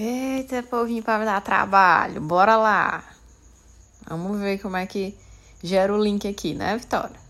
Eita, povinho para me dar trabalho. Bora lá. Vamos ver como é que gera o link aqui, né, Vitória?